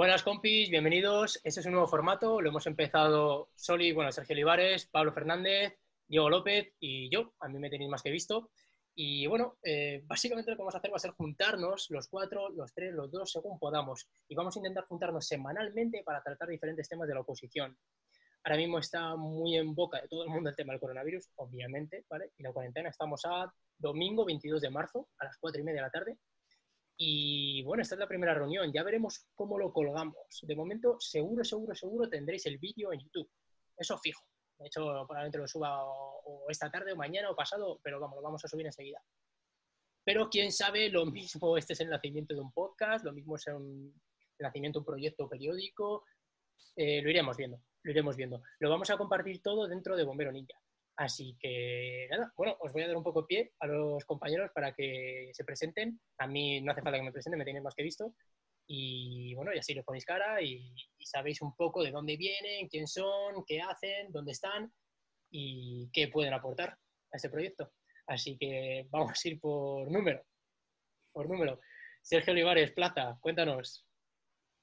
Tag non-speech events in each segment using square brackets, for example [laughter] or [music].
Buenas compis, bienvenidos. Este es un nuevo formato. Lo hemos empezado Soli, bueno, Sergio Olivares, Pablo Fernández, Diego López y yo. A mí me tenéis más que visto. Y bueno, eh, básicamente lo que vamos a hacer va a ser juntarnos los cuatro, los tres, los dos, según podamos. Y vamos a intentar juntarnos semanalmente para tratar diferentes temas de la oposición. Ahora mismo está muy en boca de todo el mundo el tema del coronavirus, obviamente, ¿vale? Y la cuarentena estamos a domingo 22 de marzo a las cuatro y media de la tarde. Y bueno, esta es la primera reunión, ya veremos cómo lo colgamos. De momento, seguro, seguro, seguro tendréis el vídeo en YouTube. Eso fijo. De hecho, probablemente lo suba o, esta tarde o mañana o pasado, pero vamos, lo vamos a subir enseguida. Pero quién sabe, lo mismo [laughs] este es el nacimiento de un podcast, lo mismo es el nacimiento de un proyecto periódico, eh, lo iremos viendo lo iremos viendo. Lo vamos a compartir todo dentro de Bombero Ninja. Así que nada, bueno, os voy a dar un poco pie a los compañeros para que se presenten. A mí no hace falta que me presenten, me tenéis más que visto. Y bueno, y así les ponéis cara y, sabéis un poco de dónde vienen, quién son, qué hacen, dónde están y qué pueden aportar a este proyecto. Así que vamos a ir por número. Por número. Sergio Olivares, Plaza, cuéntanos.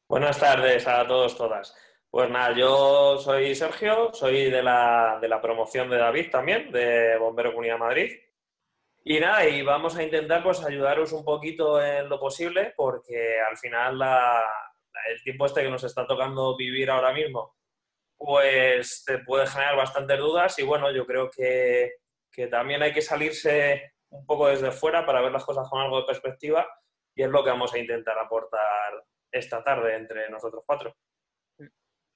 Buenas tardes a todos, todas. Pues nada, yo soy Sergio, soy de la, de la promoción de David también, de Bombero Comunidad Madrid. Y nada, y vamos a intentar pues ayudaros un poquito en lo posible, porque al final el tiempo este que nos está tocando vivir ahora mismo, pues te puede generar bastantes dudas y bueno, yo creo que, que también hay que salirse un poco desde fuera para ver las cosas con algo de perspectiva y es lo que vamos a intentar aportar esta tarde entre nosotros cuatro.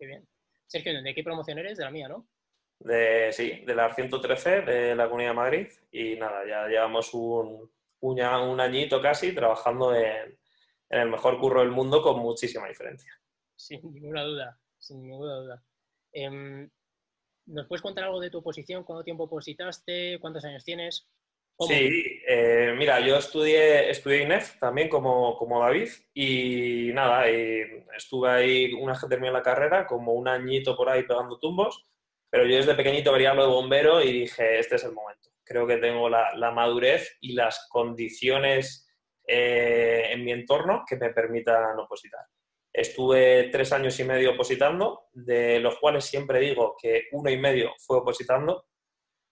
Qué bien. Sergio, ¿de qué promoción eres? De la mía, ¿no? De, sí, de la 113 de la Comunidad de Madrid. Y nada, ya llevamos un, un, añito casi trabajando en, el mejor curro del mundo con muchísima diferencia. Sin ninguna duda, sin ninguna duda. Em, ¿Nos puedes contar algo de tu oposición? ¿Cuánto tiempo opositaste? ¿Cuántos años tienes? Sí, eh, mira, yo estudié, estudié INEF también como, como David y nada, estuve ahí una vez que terminé la carrera, como un añito por ahí pegando tumbos, pero yo desde pequeñito vería lo de bombero y dije, este es el momento. Creo que tengo la, la madurez y las condiciones eh, en mi entorno que me permitan opositar. Estuve tres años y medio opositando, de los cuales siempre digo que uno y medio fue opositando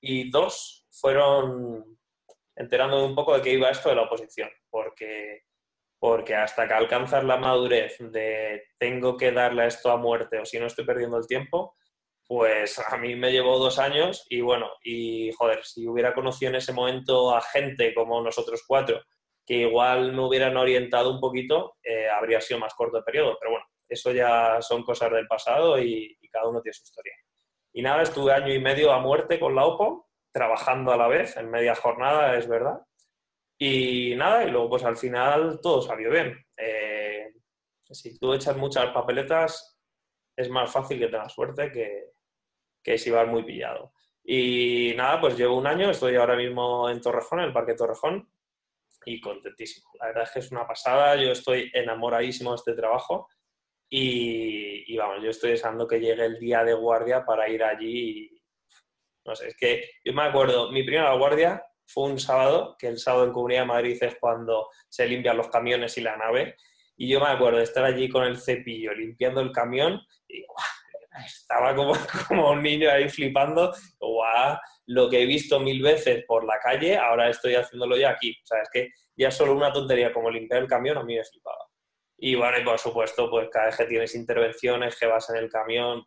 y dos fueron enterándome un poco de qué iba esto de la oposición, porque, porque hasta que alcanzas la madurez de tengo que darle esto a muerte o si no estoy perdiendo el tiempo, pues a mí me llevó dos años y bueno, y joder, si hubiera conocido en ese momento a gente como nosotros cuatro, que igual me hubieran orientado un poquito, eh, habría sido más corto el periodo, pero bueno, eso ya son cosas del pasado y, y cada uno tiene su historia. Y nada, estuve año y medio a muerte con la OPO trabajando a la vez, en media jornada, es verdad. Y nada, y luego pues al final todo salió bien. Eh, si tú echas muchas papeletas, es más fácil que tengas suerte que, que si vas muy pillado. Y nada, pues llevo un año, estoy ahora mismo en Torrejón, en el Parque Torrejón, y contentísimo. La verdad es que es una pasada, yo estoy enamoradísimo de este trabajo y, y vamos, yo estoy deseando que llegue el día de guardia para ir allí no sé, es que yo me acuerdo, mi primera guardia fue un sábado, que el sábado en Comunidad de Madrid es cuando se limpian los camiones y la nave. Y yo me acuerdo de estar allí con el cepillo limpiando el camión y estaba como, [laughs] como un niño ahí flipando. ¡Guau! Lo que he visto mil veces por la calle, ahora estoy haciéndolo ya aquí. O sea, es que ya solo una tontería como limpiar el camión a mí me flipaba. Y bueno, y por supuesto, pues cada vez que tienes intervenciones, que vas en el camión,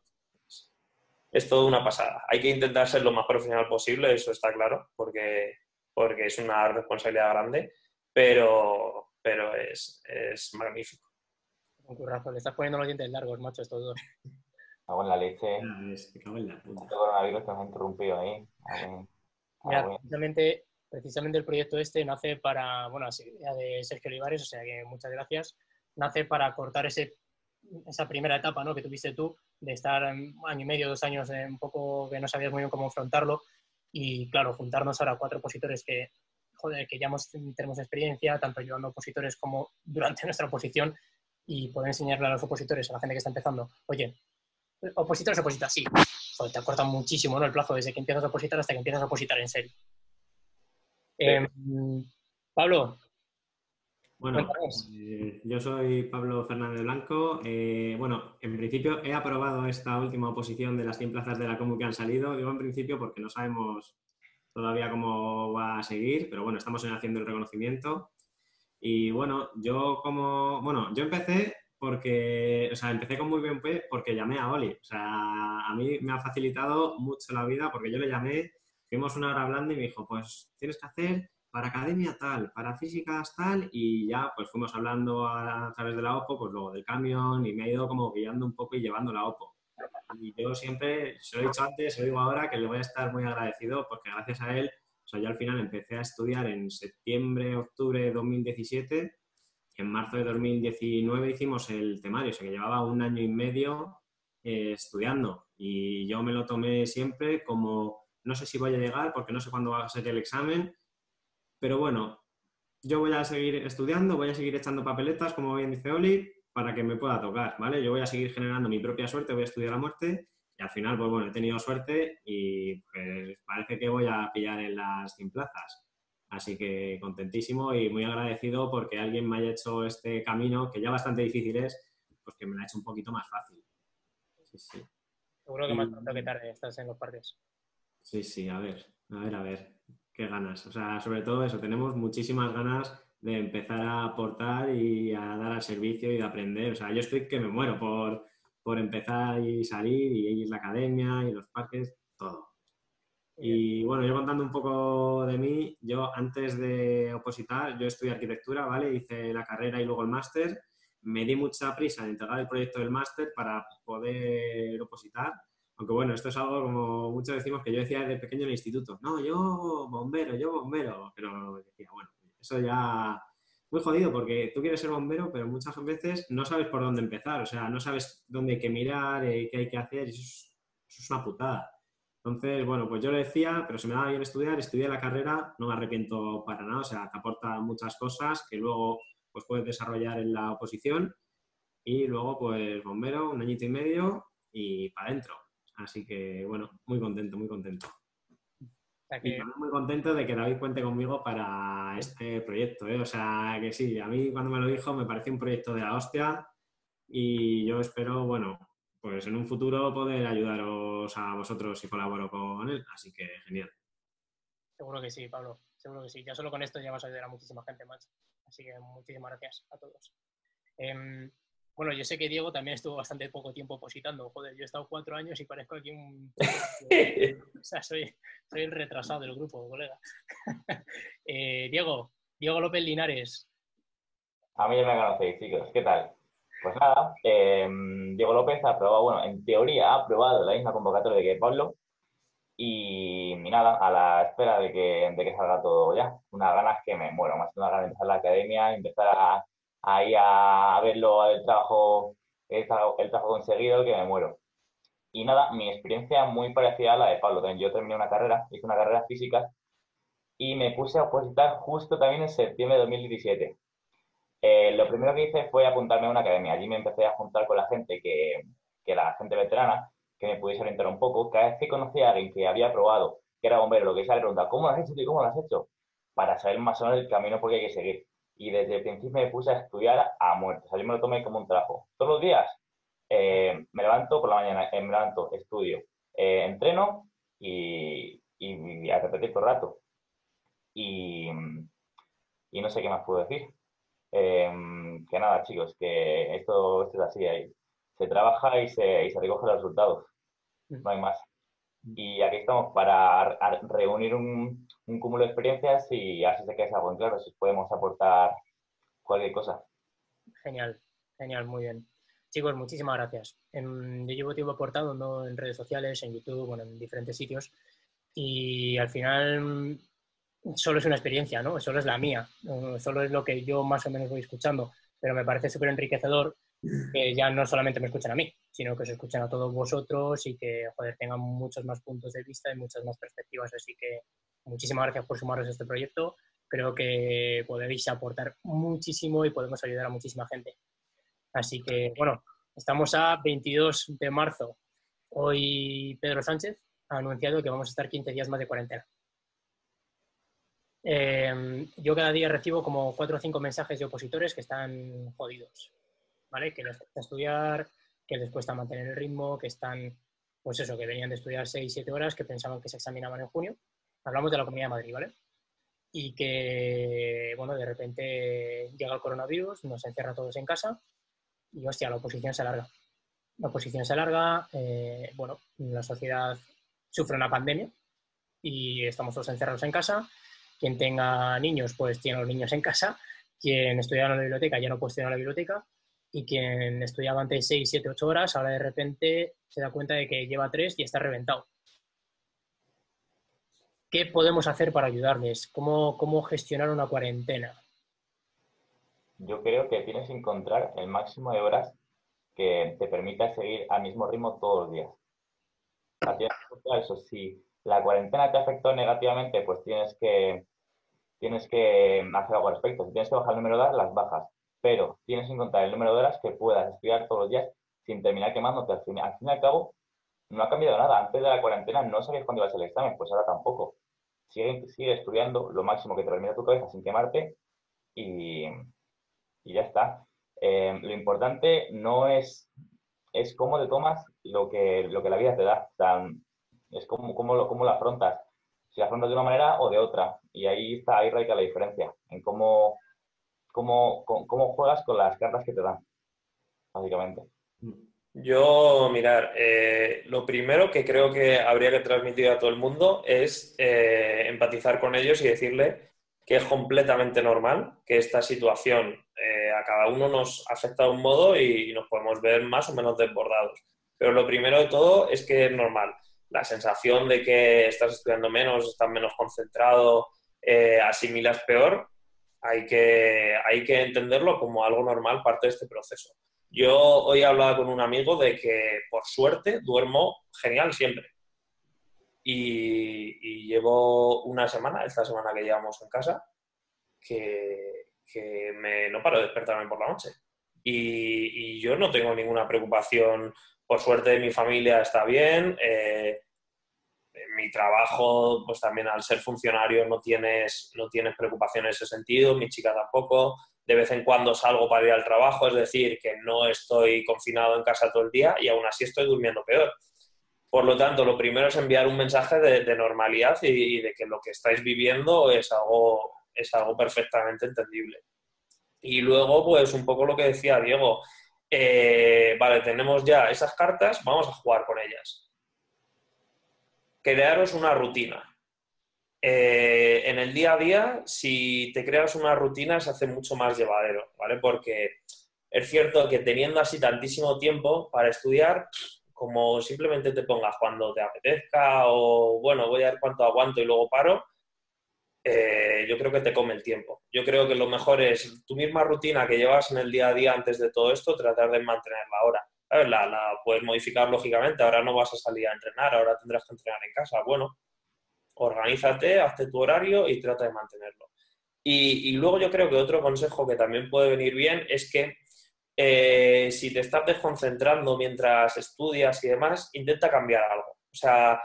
es todo una pasada. Hay que intentar ser lo más profesional posible, eso está claro, porque, porque es una responsabilidad grande, pero, pero es, es magnífico. Un currazo, le estás poniendo los dientes largos, macho, estos dos. Cago en la leche. cago en la puta. Este coronavirus interrumpido ahí. Mira, precisamente, precisamente el proyecto este nace para, bueno, de Sergio Olivares, o sea que muchas gracias, nace para cortar ese, esa primera etapa ¿no? que tuviste tú de estar año y medio, dos años un poco que no sabías muy bien cómo afrontarlo y claro, juntarnos ahora cuatro opositores que, joder, que ya hemos, tenemos experiencia, tanto llevando opositores como durante [laughs] nuestra oposición y poder enseñarle a los opositores, a la gente que está empezando, oye, opositores, opositas, sí, joder, te acorta muchísimo ¿no? el plazo desde que empiezas a opositar hasta que empiezas a opositar en serio. Em, Pablo, Bueno, eh, yo soy Pablo Fernández Blanco. Eh, bueno, en principio he aprobado esta última oposición de las 100 plazas de la Comu que han salido. Digo en principio porque no sabemos todavía cómo va a seguir, pero bueno, estamos haciendo el reconocimiento. Y bueno, yo como, bueno, yo empecé porque, o sea, empecé con muy bien pie porque llamé a Oli. O sea, a mí me ha facilitado mucho la vida porque yo le llamé, fuimos una hora hablando y me dijo, pues tienes que hacer para academia tal, para físicas tal, y ya pues fuimos hablando a, través de la OPO, pues luego del camión, y me ha ido como guiando un poco y llevando la OPO. Y yo siempre, se lo he dicho antes, se lo digo ahora, que le voy a estar muy agradecido porque gracias a él, o sea, yo al final empecé a estudiar en septiembre, octubre de 2017, en marzo de 2019 hicimos el temario, o sea, que llevaba un año y medio eh, estudiando, y yo me lo tomé siempre como, no sé si voy a llegar porque no sé cuándo va a ser el examen, pero bueno, yo voy a seguir estudiando, voy a seguir echando papeletas, como bien dice Oli, para que me pueda tocar, ¿vale? Yo voy a seguir generando mi propia suerte, voy a estudiar la muerte y al final, pues bueno, he tenido suerte y pues parece que voy a pillar en las 100 plazas. Así que contentísimo y muy agradecido porque alguien me haya hecho este camino, que ya bastante difícil es, pues que me lo ha hecho un poquito más fácil. Sí, sí. Seguro que más pronto que tarde estás en los parques. Sí, sí, a ver, a ver, a ver qué ganas. O sea, sobre todo eso, tenemos muchísimas ganas de empezar a aportar y a dar al servicio y de aprender. O sea, yo estoy que me muero por, por empezar y salir y ir a la academia y los parques, todo. Y bueno, yo contando un poco de mí, yo antes de opositar, yo estudié arquitectura, ¿vale? Hice la carrera y luego el máster. Me di mucha prisa en entregar el proyecto del máster para poder opositar aunque bueno, esto es algo como muchos decimos que yo decía desde pequeño en el instituto, no, yo bombero, yo bombero, pero decía, bueno, eso ya muy jodido porque tú quieres ser bombero, pero muchas veces no sabes por dónde empezar, o sea, no sabes dónde hay que mirar, eh, qué hay que hacer, y eso es, una putada. Entonces, bueno, pues yo lo decía, pero se me daba bien estudiar, estudié la carrera, no me arrepiento para nada, o sea, te aporta muchas cosas que luego pues puedes desarrollar en la oposición y luego pues bombero, un añito y medio y para adentro. Así que, bueno, muy contento, muy contento. Y muy contento de que David cuente conmigo para este proyecto. ¿eh? O sea, que sí, a mí cuando me lo dijo me pareció un proyecto de la hostia y yo espero, bueno, pues en un futuro poder ayudaros a vosotros si colaboro con él. Así que genial. Seguro que sí, Pablo. Seguro que sí. Ya solo con esto ya vas a ayudar a muchísima gente más. Así que muchísimas gracias a todos. Em, bueno, yo sé que Diego también estuvo bastante poco tiempo positando. Joder, yo he estado cuatro años y parezco aquí un... [laughs] [laughs] o sea, soy, soy, el retrasado del grupo, colega. [laughs] eh, Diego, Diego López Linares. A mí ya me conocéis, chicos. ¿Qué tal? Pues nada, eh, Diego López ha aprobado, bueno, en teoría ha aprobado la misma convocatoria de que Pablo. Y, nada, a la espera de que, de que salga todo ya. Unas ganas que me muero, más que una ganas de empezar la academia, empezar a ahí a, verlo, el trabajo, el, trabajo conseguido, que me muero. Y nada, mi experiencia muy parecida a la de Pablo. Yo terminé una carrera, hice una carrera física y me puse a opositar justo también en septiembre de 2017. Eh, lo primero que hice fue apuntarme a una academia. Allí me empecé a juntar con la gente que, que la gente veterana, que me pudiese orientar un poco. Cada vez que conocía a alguien que había probado, que era bombero, lo que sea, le preguntaba, ¿cómo lo has hecho cómo lo has hecho? Para saber más o menos el camino por qué hay que seguir y desde el principio me puse a estudiar a muerte. O sea, yo me lo tomé como un trabajo. Todos los días eh, me levanto por la mañana, eh, me levanto, estudio, eh, entreno y, y, a repetir todo el rato. Y, y, no sé qué más puedo decir. que nada, chicos, que esto, esto es así. Ahí. Se trabaja y se, y se recogen los resultados. No hay más. Y aquí estamos para reunir un, un cúmulo de experiencias y así se queda algo en claro, si podemos aportar cualquier cosa. Genial, genial, muy bien. Chicos, muchísimas gracias. yo llevo tiempo aportando en redes sociales, en YouTube, bueno, en diferentes sitios y al final solo es una experiencia, ¿no? Solo es la mía, solo es lo que yo más o menos voy escuchando, pero me parece súper enriquecedor que ya no solamente me escuchen a mí, sino que se escuchen a todos vosotros y que, joder, tengan muchos más puntos de vista y muchas más perspectivas. Así que muchísimas gracias por sumaros a este proyecto. Creo que podéis aportar muchísimo y podemos ayudar a muchísima gente. Así que, bueno, estamos a 22 de marzo. Hoy Pedro Sánchez ha anunciado que vamos a estar 15 días más de cuarentena. Eh, yo cada día recibo como cuatro o cinco mensajes de opositores que están jodidos, ¿vale? Que les cuesta estudiar, que les cuesta mantener el ritmo, que están, pues eso, que venían de estudiar seis, siete horas, que pensaban que se examinaban en junio. Hablamos de la Comunidad de Madrid, ¿vale? Y que, bueno, de repente llega el coronavirus, nos encierra todos en casa y, hostia, la oposición se alarga. La oposición se alarga, eh, bueno, la sociedad sufre una pandemia y estamos todos encerrados en casa quien tenga niños, pues tiene los niños en casa. Quien estudiaba en la biblioteca ya no puede estudiar en la biblioteca. Y quien estudiaba antes 6, 7, 8 horas, ahora de repente se da cuenta de que lleva 3 y está reventado. ¿Qué podemos hacer para ayudarles? ¿Cómo, cómo gestionar una cuarentena? Yo creo que tienes que encontrar el máximo de horas que te permita seguir al mismo ritmo todos los días. Eso, si la cuarentena te afectó negativamente, pues tienes que tienes que hacer algo al respecto. Si tienes que bajar el número de horas, las bajas. Pero tienes que encontrar el número de horas que puedas estudiar todos los días sin terminar quemándote. Al fin, al fin y al cabo, no ha cambiado nada. Antes de la cuarentena no sabías cuándo ibas al examen, pues ahora tampoco. Sigue, sigue estudiando lo máximo que te permita tu cabeza sin quemarte y, y ya está. Eh, lo importante no es, es cómo te tomas lo que, lo que la vida te da. es cómo, cómo, lo, cómo lo afrontas si afrontas de una manera o de otra. Y ahí está, ahí radica la diferencia, en cómo, cómo, cómo, juegas con las cartas que te dan, básicamente. Yo, mirar, eh, lo primero que creo que habría que transmitir a todo el mundo es eh, empatizar con ellos y decirle que es completamente normal que esta situación eh, a cada uno nos afecta de un modo y nos podemos ver más o menos desbordados. Pero lo primero de todo es que es normal la sensación de que estás estudiando menos, estás menos concentrado, asimilas peor, hay que, hay que entenderlo como algo normal, parte de este proceso. Yo hoy he hablado con un amigo de que, por suerte, duermo genial siempre. Y, llevo una semana, esta semana que llevamos en casa, que, que me, no paro de despertarme por la noche. Y, y, yo no tengo ninguna preocupación por suerte mi familia está bien. Eh, mi trabajo, pues también al ser funcionario no tienes, no tienes preocupación en ese sentido, mi chica tampoco. De vez en cuando salgo para ir al trabajo, es decir, que no estoy confinado en casa todo el día y aún así estoy durmiendo peor. Por lo tanto, lo primero es enviar un mensaje de, normalidad y, de que lo que estáis viviendo es algo, es algo perfectamente entendible. Y luego, pues un poco lo que decía Diego, eh, vale, tenemos ya esas cartas, vamos a jugar con ellas. Crearos una rutina. Eh, en el día a día, si te creas una rutina, se hace mucho más llevadero, ¿vale? Porque es cierto que teniendo así tantísimo tiempo para estudiar, como simplemente te pongas cuando te apetezca o, bueno, voy a ver cuánto aguanto y luego paro, eh, yo creo que te come el tiempo. Yo creo que lo mejor es tu misma rutina que llevas en el día a día antes de todo esto, tratar de mantenerla ahora. La, la, puedes modificar lógicamente, ahora no vas a salir a entrenar, ahora tendrás que entrenar en casa. Bueno, organízate, hazte tu horario y trata de mantenerlo. Y, luego yo creo que otro consejo que también puede venir bien es que eh, si te estás desconcentrando mientras estudias y demás, intenta cambiar algo. O sea,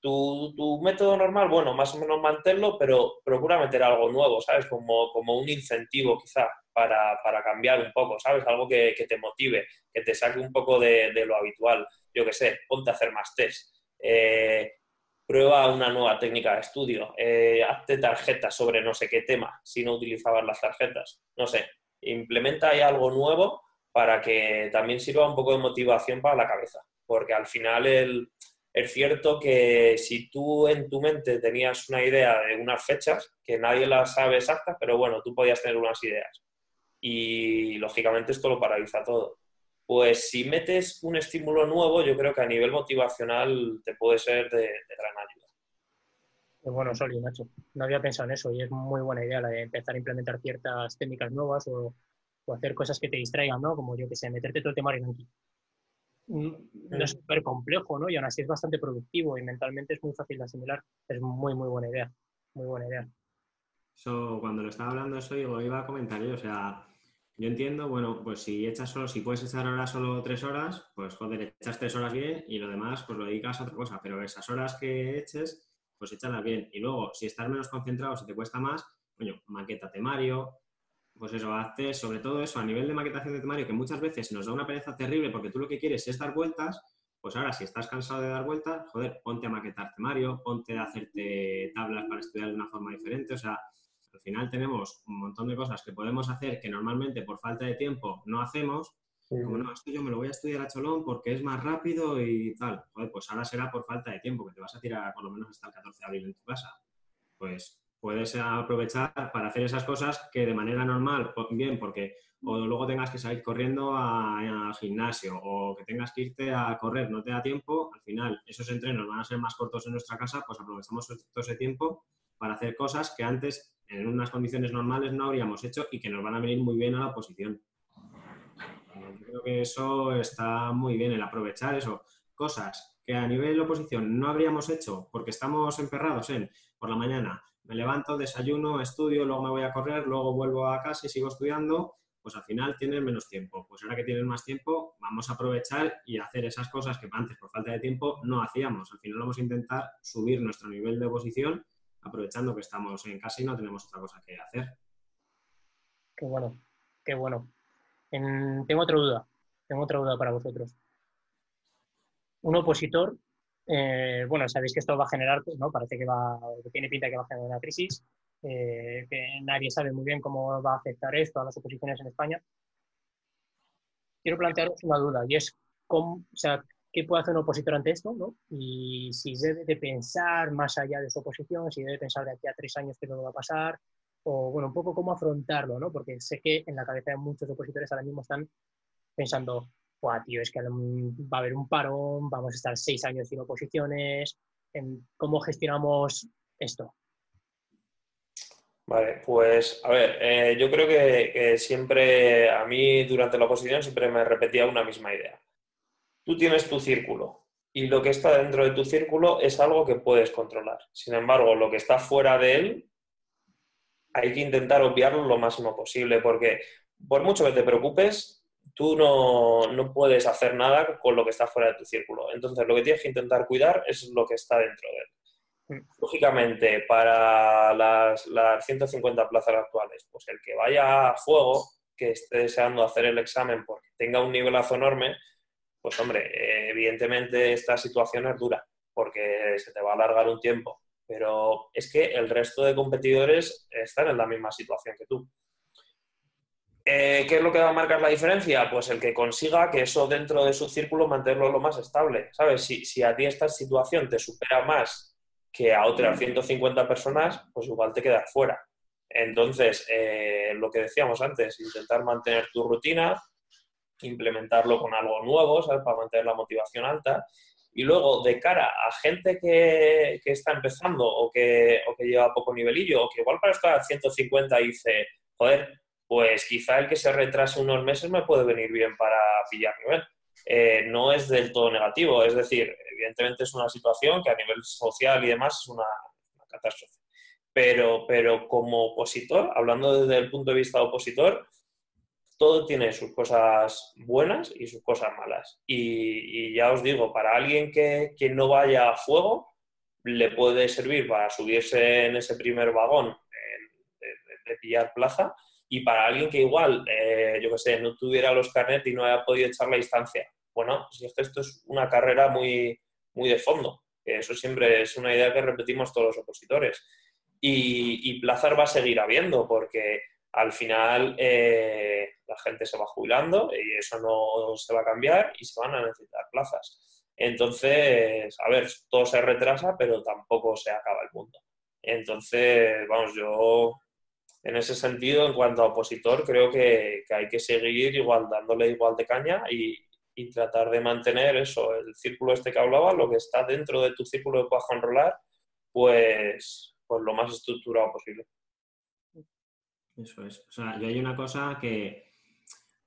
tu, método normal, bueno, más o menos mantenerlo, pero procura meter algo nuevo, ¿sabes? Como, como un incentivo quizá para, cambiar un poco, ¿sabes? Algo que, te motive, que te saque un poco de, lo habitual. Yo qué sé, ponte a hacer más test. Eh, prueba una nueva técnica de estudio. Eh, hazte tarjetas sobre no sé qué tema, si no utilizabas las tarjetas. No sé, implementa ahí algo nuevo para que también sirva un poco de motivación para la cabeza. Porque al final el es cierto que si tú en tu mente tenías una idea de unas fechas, que nadie las sabe exactas, pero bueno, tú podías tener unas ideas. Y lógicamente esto lo paraliza todo. Pues si metes un estímulo nuevo, yo creo que a nivel motivacional te puede ser de, gran ayuda. Pues bueno, Soli, Nacho, no había pensado en eso y es muy buena idea la de empezar a implementar ciertas técnicas nuevas o, hacer cosas que te distraigan, ¿no? Como yo que sé, meterte todo el tema aquí no es súper complejo, ¿no? Y aún así es bastante productivo y mentalmente es muy fácil de asimilar. Es muy, muy buena idea. Muy buena idea. Eso, cuando lo estaba hablando eso, yo iba a comentar yo, o sea, yo entiendo, bueno, pues si echas solo, si puedes echar ahora solo tres horas, pues joder, echas tres horas bien y lo demás, pues lo dedicas a otra cosa. Pero esas horas que eches, pues échalas bien. Y luego, si estás menos concentrado, si te cuesta más, coño, maqueta temario, pues eso, hazte sobre todo eso a nivel de maquetación de temario, que muchas veces nos da una pereza terrible porque tú lo que quieres es dar vueltas, pues ahora si estás cansado de dar vueltas, joder, ponte a maquetar temario, ponte a hacerte tablas para estudiar de una forma diferente, o sea, al final tenemos un montón de cosas que podemos hacer que normalmente por falta de tiempo no hacemos, como no, esto yo me lo voy a estudiar a cholón porque es más rápido y tal. Joder, pues ahora será por falta de tiempo, que te vas a tirar por lo menos hasta el 14 de abril en tu casa. Pues puedes aprovechar para hacer esas cosas que de manera normal, bien, porque o luego tengas que salir corriendo al gimnasio o que tengas que irte a correr, no te da tiempo, al final esos entrenos van a ser más cortos en nuestra casa, pues aprovechamos todo ese tiempo para hacer cosas que antes en unas condiciones normales no habríamos hecho y que nos van a venir muy bien a la oposición. Yo creo que eso está muy bien, el aprovechar eso, cosas que a nivel de oposición no habríamos hecho porque estamos emperrados en por la mañana me levanto, desayuno, estudio, luego me voy a correr, luego vuelvo a casa y sigo estudiando, pues al final tienes menos tiempo. Pues ahora que tienes más tiempo, vamos a aprovechar y hacer esas cosas que antes por falta de tiempo no hacíamos. Al final vamos a intentar subir nuestro nivel de oposición aprovechando que estamos en casa y no tenemos otra cosa que hacer. Qué bueno, qué bueno. Tengo otra duda, tengo otra duda para vosotros. Un opositor eh, bueno, sabéis que esto va a generar, ¿no? Parece que, va, tiene pinta que va a generar una crisis, eh, que nadie sabe muy bien cómo va a afectar esto a las oposiciones en España. Quiero plantearos una duda y es cómo, o sea, qué puede hacer un opositor ante esto, ¿no? Y si debe de pensar más allá de su oposición, si debe pensar de aquí a tres años qué lo va a pasar, o bueno, un poco cómo afrontarlo, ¿no? Porque sé que en la cabeza de muchos opositores ahora mismo están pensando, tío, es que va a haber un parón, vamos a estar seis años sin oposiciones, ¿cómo gestionamos esto? Vale, pues a ver, eh, yo creo que, siempre, a mí durante la oposición siempre me repetía una misma idea. Tú tienes tu círculo y lo que está dentro de tu círculo es algo que puedes controlar. Sin embargo, lo que está fuera de él, hay que intentar obviarlo lo máximo posible porque por mucho que te preocupes, tú no, puedes hacer nada con lo que está fuera de tu círculo. Entonces, lo que tienes que intentar cuidar es lo que está dentro de él. Mm. Lógicamente, para las, 150 plazas actuales, pues el que vaya a fuego, que esté deseando hacer el examen porque tenga un nivelazo enorme, pues hombre, evidentemente esta situación es dura porque se te va a alargar un tiempo. Pero es que el resto de competidores están en la misma situación que tú. Eh, ¿Qué es lo que va a marcar la diferencia? Pues el que consiga que eso dentro de su círculo mantenerlo lo más estable. ¿Sabes? Si, a ti esta situación te supera más que a otras 150 personas, pues igual te quedas fuera. Entonces, eh, lo que decíamos antes, intentar mantener tu rutina, implementarlo con algo nuevo, ¿sabes? Para mantener la motivación alta. Y luego, de cara a gente que, está empezando o que, o que lleva poco nivelillo, o que igual para estar a 150 dice, joder, pues quizá el que se retrase unos meses me puede venir bien para pillar nivel. Eh, no es del todo negativo, es decir, evidentemente es una situación que a nivel social y demás es una, catástrofe. Pero, pero como opositor, hablando desde el punto de vista opositor, todo tiene sus cosas buenas y sus cosas malas. Y, ya os digo, para alguien que, no vaya a fuego, le puede servir para subirse en ese primer vagón de pillar plaza y para alguien que igual, eh, yo qué sé, no tuviera los carnet y no haya podido echar la distancia. Bueno, si es que esto es una carrera muy, muy de fondo. Eso siempre es una idea que repetimos todos los opositores. Y, y va a seguir habiendo porque al final eh, la gente se va jubilando y eso no se va a cambiar y se van a necesitar plazas. Entonces, a ver, todo se retrasa, pero tampoco se acaba el mundo. Entonces, vamos, yo en ese sentido, en cuanto a opositor, creo que, hay que seguir igual dándole igual de caña y, tratar de mantener eso, el círculo este que hablaba, lo que está dentro de tu círculo de puedas controlar, pues, pues lo más estructurado posible. Eso es. O sea, yo hay una cosa que,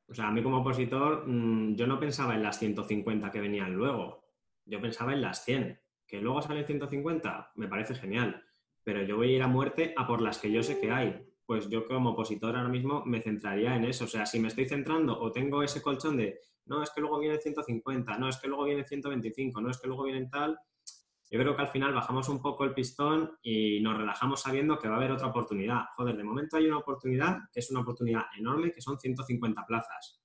o sea, a mí como opositor, mm, yo no pensaba en las 150 que venían luego, yo pensaba en las 100. Que luego salen 150, me parece genial, pero yo voy a ir a muerte a por las que yo sé que hay pues yo como opositor ahora mismo me centraría en eso. O sea, si me estoy centrando o tengo ese colchón de, no, es que luego viene 150, no, es que luego viene 125, no, es que luego vienen tal, yo creo que al final bajamos un poco el pistón y nos relajamos sabiendo que va a haber otra oportunidad. Joder, de momento hay una oportunidad que es una oportunidad enorme, que son 150 plazas.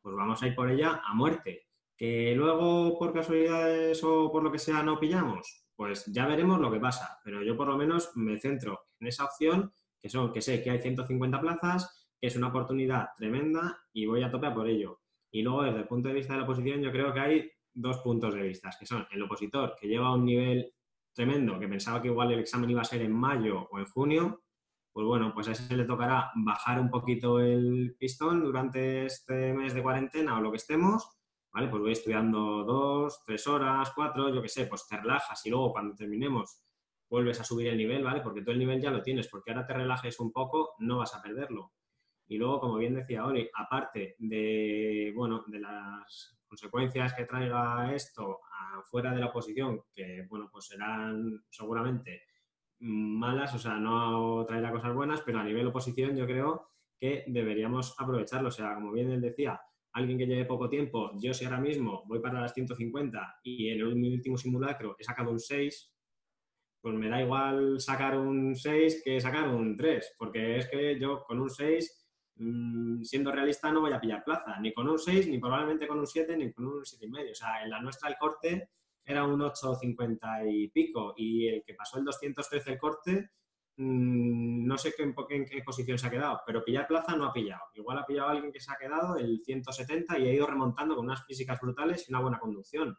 Pues vamos a ir por ella a muerte. Que luego, por casualidades o por lo que sea, no pillamos, pues ya veremos lo que pasa. Pero yo por lo menos me centro en esa opción, que son que sé que hay 150 plazas, que es una oportunidad tremenda y voy a tope por ello. Y luego, desde el punto de vista de la oposición, yo creo que hay dos puntos de vista, que son el opositor, que lleva un nivel tremendo, que pensaba que igual el examen iba a ser en mayo o en junio, pues bueno, pues a ese le tocará bajar un poquito el pistón durante este mes de cuarentena o lo que estemos, ¿vale? Pues voy estudiando dos, tres horas, cuatro, yo qué sé, pues te relajas y luego cuando terminemos vuelves a subir el nivel, ¿vale? Porque tú el nivel ya lo tienes, porque ahora te relajes un poco, no vas a perderlo. Y luego, como bien decía Oli, aparte de, bueno, de las consecuencias que traiga esto fuera de la oposición, que, bueno, pues serán seguramente malas, o sea, no traerá cosas buenas, pero a nivel oposición yo creo que deberíamos aprovecharlo. O sea, como bien él decía, alguien que lleve poco tiempo, yo si ahora mismo voy para las 150 y en el último simulacro he sacado un 6, pues me da igual sacar un 6 que sacar un 3, porque es que yo con un 6 Mm, siendo realista, no voy a pillar plaza, ni con un 6, ni probablemente con un 7, ni con un 7,5. O sea, en la nuestra el corte era un 8,50 y pico, y el que pasó el 213 el corte, mm, no sé en, en, qué posición se ha quedado, pero pillar plaza no ha pillado. Igual ha pillado alguien que se ha quedado el 170 y ha ido remontando con unas físicas brutales y una buena conducción.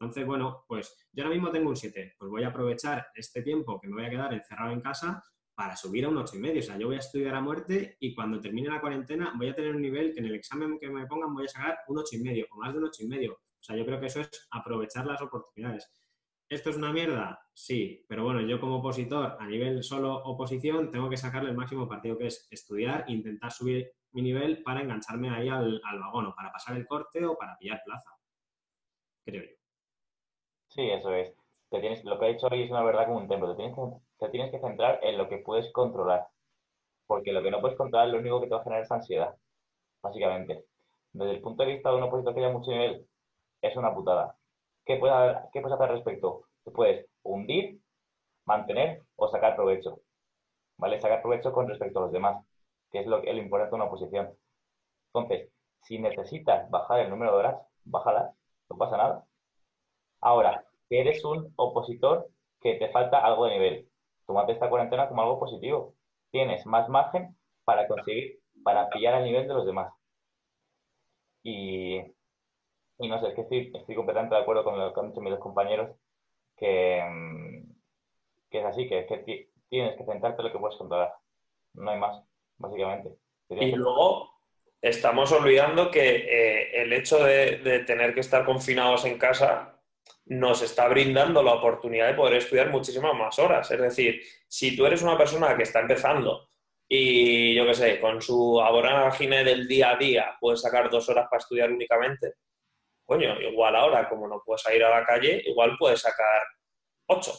Entonces, bueno, pues yo ahora mismo tengo un 7, pues voy a aprovechar este tiempo que me voy a quedar encerrado en casa para subir a un 8,5. O sea, yo voy a estudiar a muerte y cuando termine la cuarentena voy a tener un nivel que en el examen que me pongan voy a sacar un 8,5 o más de un 8,5. O sea, yo creo que eso es aprovechar las oportunidades. ¿Esto es una mierda? Sí, pero bueno, yo como opositor, a nivel solo oposición, tengo que sacarle el máximo partido que es estudiar, intentar subir mi nivel para engancharme ahí al, vagón, o para pasar el corte o para pillar plaza. Creo yo. Sí, eso es. Te tienes, lo que ha dicho hoy es una verdad como un templo. Te tienes que tienes que centrar en lo que puedes controlar. Porque lo que no puedes controlar, lo único que te va a generar es ansiedad, básicamente. Desde el punto de vista de un opositor que haya mucho nivel, es una putada. ¿Qué puedes, ¿Qué puedes hacer al respecto? Tú puedes hundir, mantener o sacar provecho. ¿Vale? Sacar provecho con respecto a los demás, que es lo, lo importante de una oposición. Entonces, si necesitas bajar el número de horas, bájala, no pasa nada. Ahora, que eres un opositor que te falta algo de nivel tómate esta cuarentena como algo positivo. Tienes más margen para conseguir, para pillar al nivel de los demás. Y, y no sé, es que estoy, estoy completamente de acuerdo con lo que han dicho mis compañeros, que, mm, que es así, que, es que tienes que centrarte en lo que puedes controlar. No hay más, básicamente. y luego estamos olvidando que eh, el hecho de, de tener que estar confinados en casa nos está brindando la oportunidad de poder estudiar muchísimas más horas. Es decir, si tú eres una persona que está empezando y yo qué sé, con su aborágine del día a día puedes sacar dos horas para estudiar únicamente, coño, igual ahora, como no puedes ir a la calle, igual puedes sacar ocho.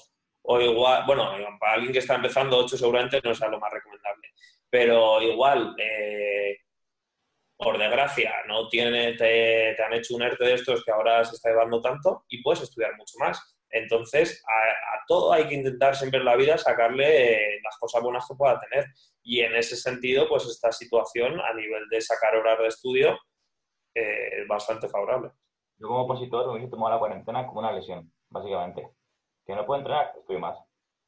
O igual, bueno, para alguien que está empezando, ocho seguramente no es lo más recomendable. Pero igual, eh, por desgracia, no tiene, te, han hecho un ERTE de estos que ahora se está llevando tanto y puedes estudiar mucho más. Entonces, a, todo hay que intentar siempre en la vida sacarle las cosas buenas que pueda tener. Y en ese sentido, pues esta situación a nivel de sacar horas de estudio eh, es bastante favorable. Yo como opositor me hubiese tomado la cuarentena como una lesión, básicamente. Que no puedo entrenar, estoy más.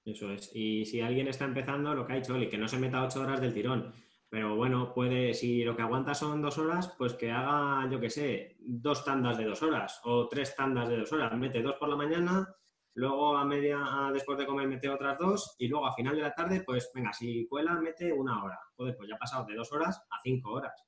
Eso es. Y si alguien está empezando, lo que ha dicho Oli, que no se meta ocho horas del tirón. Pero bueno, puede, si lo que aguanta son dos horas, pues que haga, yo qué sé, dos tandas de dos horas o tres tandas de dos horas. Mete dos por la mañana, luego a media, después de comer mete otras dos y luego a final de la tarde, pues venga, si cuela, mete una hora. Joder, pues ya ha pasado de dos horas a cinco horas.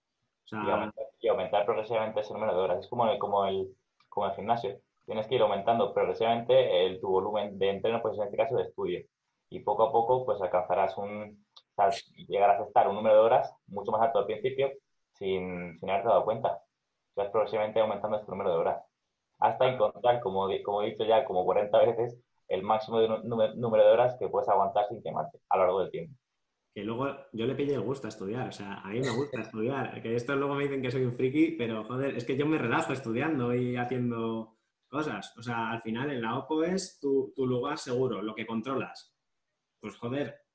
y, aumentar, progresivamente ese número de horas. Es como el, como el, como el gimnasio. Tienes que ir aumentando progresivamente el, tu volumen de entreno, pues en este caso de estudio. Y poco a poco, pues alcanzarás un, sea, llegarás a estar un número de horas mucho más alto al principio sin, sin haberte dado cuenta. Estás progresivamente aumentando este número de horas. Hasta encontrar, como, como he dicho ya, como 40 veces, el máximo de número de horas que puedes aguantar sin quemarte a lo largo del tiempo. Que luego yo le pillé el gusto a estudiar, o sea, a mí me gusta estudiar. [laughs] Que esto luego me dicen que soy un friki, pero joder, es que yo me relajo estudiando y haciendo cosas. O sea, al final en la OPO es tu, tu lugar seguro, lo que controlas. Pues joder,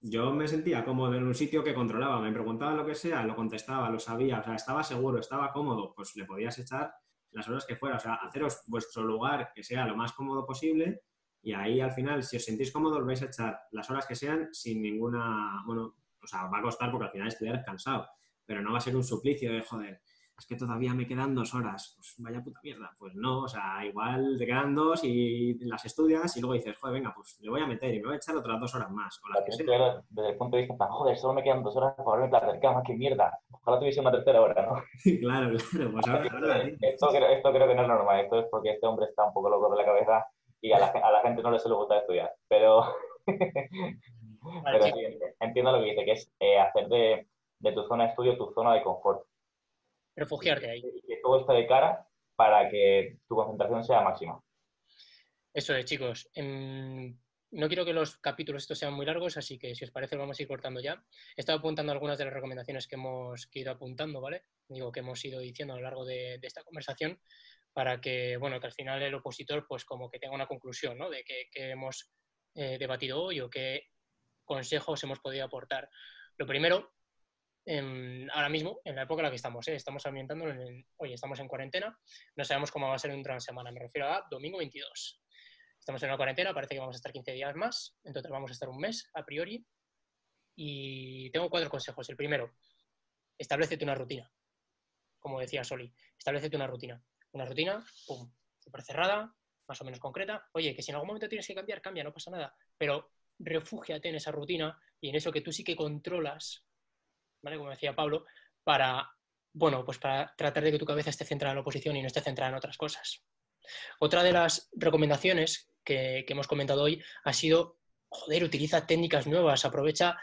yo me sentía cómodo en un sitio que controlaba, me preguntaba lo que sea, lo contestaba, lo sabía, o sea, estaba seguro, estaba cómodo, pues le podías echar las horas que fuera, o sea, haceros vuestro lugar que sea lo más cómodo posible y ahí al final, si os sentís cómodos, vais a echar las horas que sean sin ninguna, bueno, o sea, va a costar porque al final estudiar es cansado, pero no va a ser un suplicio de, joder, es que todavía me quedan dos horas, pues vaya puta mierda. Pues no, o sea, igual te quedan dos y las estudias y luego dices, joder, venga, pues le voy a meter y me voy a echar otras dos horas más. O las que sea. Desde el punto de vista, joder, solo me quedan dos horas para verme la cama, qué mierda. Ojalá tuviese una tercera hora, ¿no? [laughs] claro, claro. Pues ahora, ahora, esto, creo, esto creo que no es normal, esto es porque este hombre está un poco loco de la cabeza y a la, a la gente no le suele gustar estudiar. Pero, [laughs] pero sí, entiendo lo que dice, que es eh, hacer de, de tu zona de estudio tu zona de confort refugiarte ahí. Y que todo esté de cara para que tu concentración sea máxima. Eso es, chicos. Em, no quiero que los capítulos estos sean muy largos, así que si os parece vamos a ir cortando ya. He estado apuntando algunas de las recomendaciones que hemos ido apuntando, ¿vale? Digo, que hemos ido diciendo a lo largo de, esta conversación para que, bueno, que al final el opositor pues como que tenga una conclusión, ¿no? De que, hemos eh, debatido hoy o qué consejos hemos podido aportar. Lo primero, ahora mismo, en la época en la que estamos. ¿eh? Estamos ambientando, en, hoy estamos en cuarentena, no sabemos cómo va a ser en una semana, me refiero a domingo 22. Estamos en una cuarentena, parece que vamos a estar 15 días más, entonces vamos a estar un mes a priori. Y tengo cuatro consejos. El primero, establecete una rutina. Como decía Soli, establecete una rutina. Una rutina, pum, súper cerrada, más o menos concreta. Oye, que si en algún momento tienes que cambiar, cambia, no pasa nada. Pero refúgiate en esa rutina y en eso que tú sí que controlas como decía Pablo, para, bueno, pues para tratar de que tu cabeza esté centrada en la oposición y no esté centrada en otras cosas. Otra de las recomendaciones que, hemos comentado hoy ha sido, joder, utiliza técnicas nuevas, aprovecha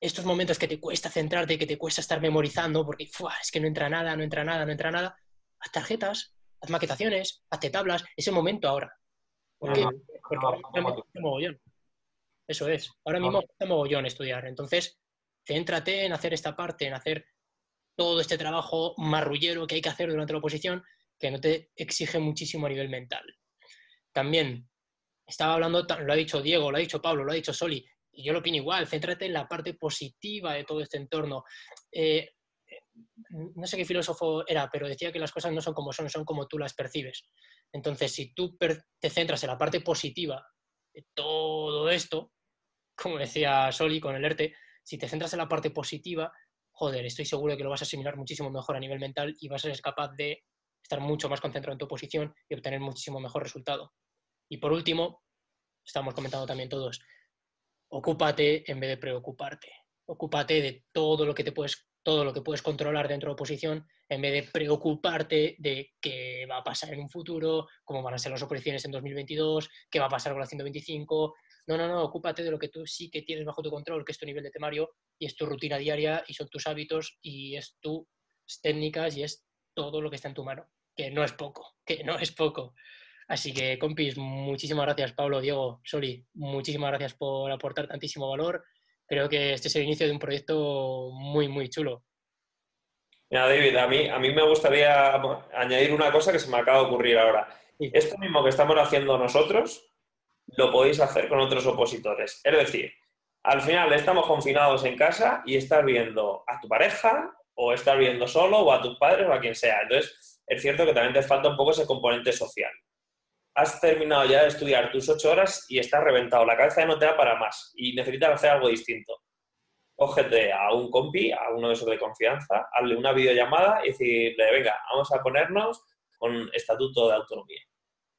estos momentos que te cuesta centrarte, que te cuesta estar memorizando, porque es que no entra nada, no entra nada, no entra nada. Haz tarjetas, haz maquetaciones, hazte tablas, es el momento ahora. Porque, mogollón. Eso es. Ahora mismo está mogollón estudiar. Entonces, céntrate en hacer esta parte, en hacer todo este trabajo marrullero que hay que hacer durante la oposición, que no te exige muchísimo a nivel mental. También estaba hablando, lo ha dicho Diego, lo ha dicho Pablo, lo ha dicho Soli, y yo lo opino igual, céntrate en la parte positiva de todo este entorno. Eh, no sé qué filósofo era, pero decía que las cosas no son como son, son como tú las percibes. Entonces, si tú te centras en la parte positiva de todo esto, como decía Soli con el ERTE, si te centras en la parte positiva, joder, estoy seguro de que lo vas a asimilar muchísimo mejor a nivel mental y vas a ser capaz de estar mucho más concentrado en tu posición y obtener muchísimo mejor resultado. Y por último, estamos comentando también todos, ocúpate en vez de preocuparte. Ocúpate de todo lo que te puedes todo lo que puedes controlar dentro de oposición en vez de preocuparte de qué va a pasar en un futuro, cómo van a ser las oposiciones en 2022, qué va a pasar con la 125, no, no, no, ocúpate de lo que tú sí que tienes bajo tu control, que es tu nivel de temario y es tu rutina diaria y son tus hábitos y es tus técnicas y es todo lo que está en tu mano, que no es poco, que no es poco. Así que, compis, muchísimas gracias, Pablo, Diego, Soli, muchísimas gracias por aportar tantísimo valor. Creo que este es el inicio de un proyecto muy, muy chulo. Mira, David, a mí, a mí me gustaría añadir una cosa que se me acaba de ocurrir ahora. Esto mismo que estamos haciendo nosotros, lo podéis hacer con otros opositores. Es decir, al final estamos confinados en casa y estás viendo a tu pareja o estás viendo solo o a tus padres o a quien sea. Entonces, es cierto que también te falta un poco ese componente social. Has terminado ya de estudiar tus ocho horas y estás reventado. La cabeza ya no te da para más y necesitas hacer algo distinto. Cógete a un compi, a uno de esos de confianza, hazle una videollamada y decirle, venga, vamos a ponernos con estatuto de autonomía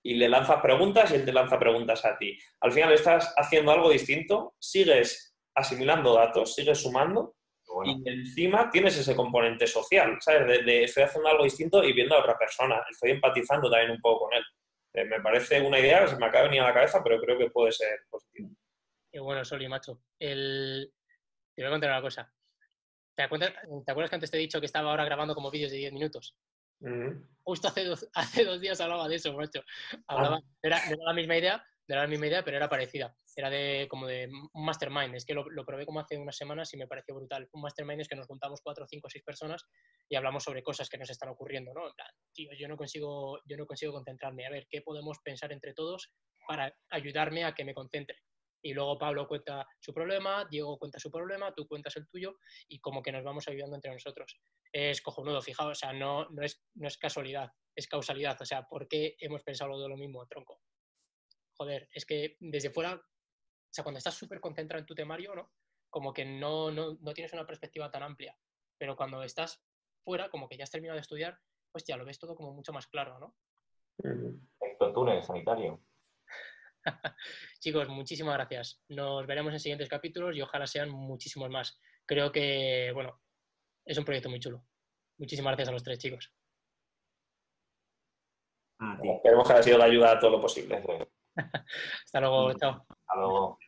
y le lanzas preguntas y él te lanza preguntas a ti. Al final estás haciendo algo distinto, sigues asimilando datos, sigues sumando y encima tienes ese componente social, ¿sabes? De, estoy haciendo algo distinto y viendo a otra persona, estoy empatizando también un poco con él. Eh, me parece una idea que se me acaba de venir a la cabeza, pero creo que puede ser positivo. Qué bueno, Soli, macho. El... Te voy a contar una cosa. ¿Te acuerdas, ¿Te acuerdas que antes te he dicho que estaba ahora grabando como vídeos de 10 minutos? Justo hace dos, [laughs] hace dos días hablaba de eso, macho. Hablaba, ah. era, la misma idea, era la misma idea, pero era parecida. Era de como de un mastermind. Es que lo, probé como hace unas semanas y me pareció brutal. Un mastermind es que nos juntamos cuatro, cinco, seis personas y hablamos sobre cosas que nos están ocurriendo, ¿no? En plan, tío, yo no consigo, yo no consigo concentrarme. A ver, ¿qué podemos pensar entre todos para ayudarme a que me concentre? Y luego Pablo cuenta su problema, Diego cuenta su problema, tú cuentas el tuyo y como que nos vamos ayudando entre nosotros. Es cojonudo, fijaos, o sea, no, no, es, no es casualidad, es causalidad. O sea, ¿por qué hemos pensado de lo mismo, tronco? joder, es que desde fuera, o sea, cuando estás súper concentrado en tu temario, ¿no? Como que no, no, no, tienes una perspectiva tan amplia. Pero cuando estás fuera, como que ya has terminado de estudiar, pues ya lo ves todo como mucho más claro, ¿no? Efecto túnel sanitario. [laughs] Chicos, muchísimas gracias. Nos veremos en siguientes capítulos y ojalá sean muchísimos más. Creo que, bueno, es un proyecto muy chulo. Muchísimas gracias a los tres chicos. Esperemos que haya sido de ayuda a todo lo posible. [laughs] Hasta luego, chao. Hasta luego.